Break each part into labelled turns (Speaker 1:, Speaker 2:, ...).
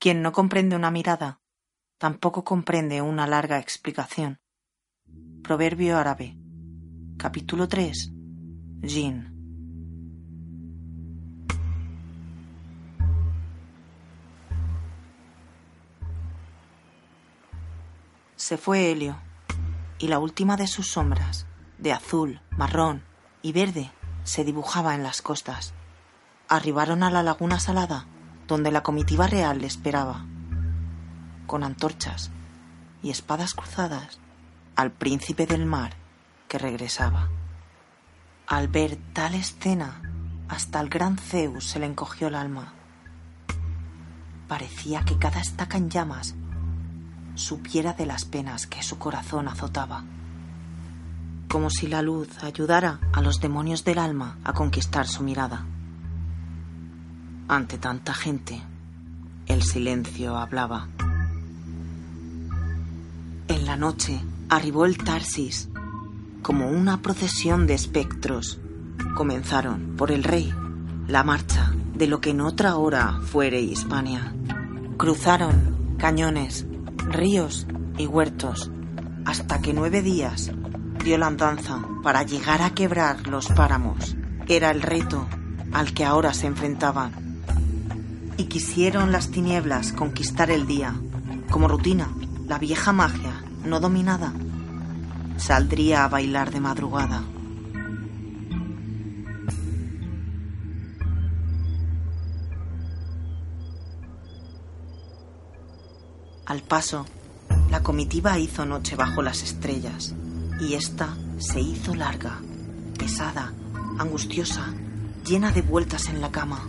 Speaker 1: Quien no comprende una mirada, tampoco comprende una larga explicación. Proverbio árabe. Capítulo 3. Jin. Se fue Helio, y la última de sus sombras, de azul, marrón y verde, se dibujaba en las costas. Arribaron a la laguna salada, donde la comitiva real le esperaba, con antorchas y espadas cruzadas, al príncipe del mar que regresaba. Al ver tal escena, hasta el gran Zeus se le encogió el alma. Parecía que cada estaca en llamas supiera de las penas que su corazón azotaba, como si la luz ayudara a los demonios del alma a conquistar su mirada. Ante tanta gente, el silencio hablaba. En la noche arribó el Tarsis, como una procesión de espectros. Comenzaron por el rey la marcha de lo que en otra hora fuere Hispania. Cruzaron cañones, ríos y huertos, hasta que nueve días dio la andanza para llegar a quebrar los páramos. Era el reto al que ahora se enfrentaban. Y quisieron las tinieblas conquistar el día. Como rutina, la vieja magia, no dominada, saldría a bailar de madrugada. Al paso, la comitiva hizo noche bajo las estrellas, y ésta se hizo larga, pesada, angustiosa, llena de vueltas en la cama.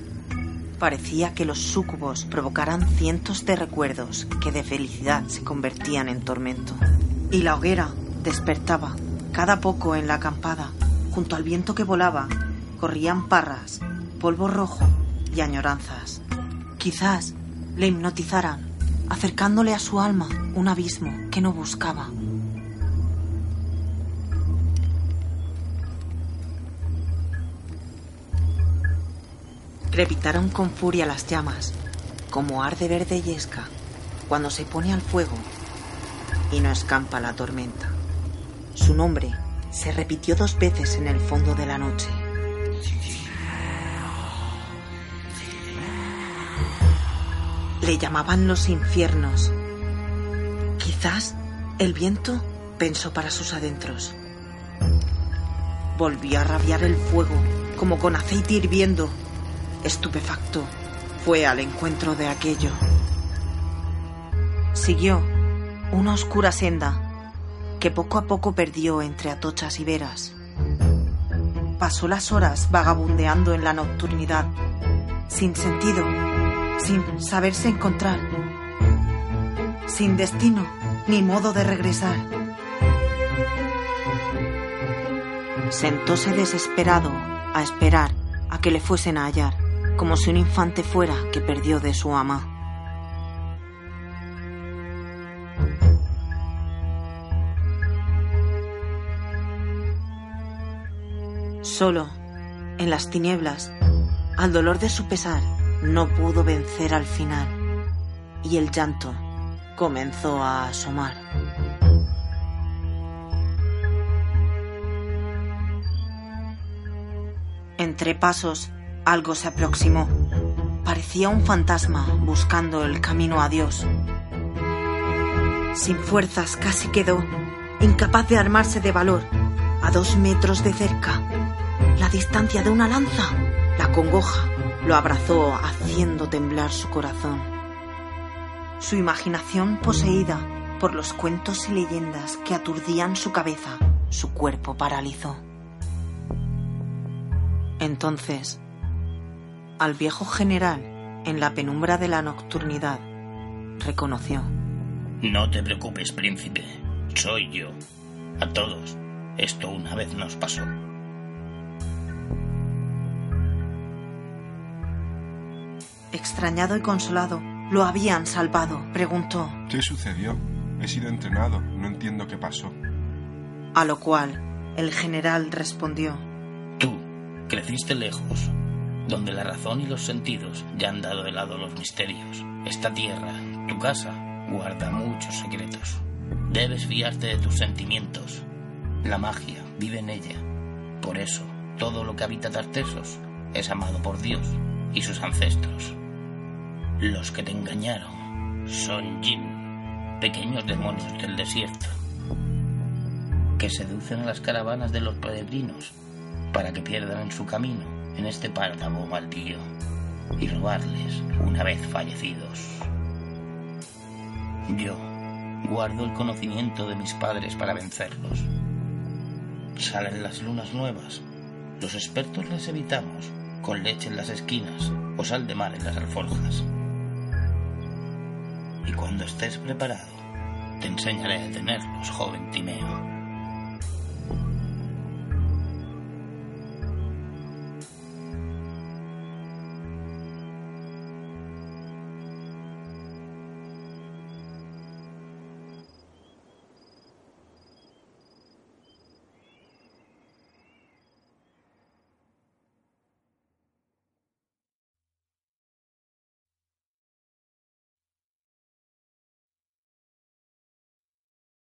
Speaker 1: Parecía que los súcubos provocaran cientos de recuerdos que de felicidad se convertían en tormento. Y la hoguera despertaba cada poco en la acampada, junto al viento que volaba, corrían parras, polvo rojo y añoranzas. Quizás le hipnotizaran acercándole a su alma un abismo que no buscaba. Crepitaron con furia las llamas, como arde verde yesca cuando se pone al fuego y no escampa la tormenta. Su nombre se repitió dos veces en el fondo de la noche. Le llamaban los infiernos. Quizás el viento pensó para sus adentros. Volvió a rabiar el fuego, como con aceite hirviendo. Estupefacto, fue al encuentro de aquello. Siguió una oscura senda que poco a poco perdió entre atochas y veras. Pasó las horas vagabundeando en la nocturnidad, sin sentido sin saberse encontrar, sin destino ni modo de regresar. Sentóse desesperado a esperar a que le fuesen a hallar, como si un infante fuera que perdió de su ama. Solo, en las tinieblas, al dolor de su pesar, no pudo vencer al final y el llanto comenzó a asomar. Entre pasos, algo se aproximó. Parecía un fantasma buscando el camino a Dios. Sin fuerzas casi quedó, incapaz de armarse de valor, a dos metros de cerca. La distancia de una lanza la congoja lo abrazó haciendo temblar su corazón. Su imaginación poseída por los cuentos y leyendas que aturdían su cabeza, su cuerpo paralizó. Entonces, al viejo general, en la penumbra de la nocturnidad, reconoció.
Speaker 2: No te preocupes, príncipe. Soy yo. A todos. Esto una vez nos pasó.
Speaker 1: Extrañado y consolado, lo habían salvado. Preguntó.
Speaker 3: ¿Qué sucedió? He sido entrenado. No entiendo qué pasó.
Speaker 1: A lo cual el general respondió.
Speaker 2: Tú, creciste lejos. Donde la razón y los sentidos ya han dado helado a los misterios. Esta tierra, tu casa, guarda muchos secretos. Debes fiarte de tus sentimientos. La magia vive en ella. Por eso, todo lo que habita Tartesos es amado por Dios y sus ancestros. Los que te engañaron son Jin, pequeños demonios del desierto, que seducen a las caravanas de los peregrinos para que pierdan en su camino en este pártamo maldío y robarles una vez fallecidos. Yo guardo el conocimiento de mis padres para vencerlos. Salen las lunas nuevas. Los expertos las evitamos con leche en las esquinas o sal de mar en las alforjas. Y cuando estés preparado, te enseñaré a detenerlos, joven Timeo.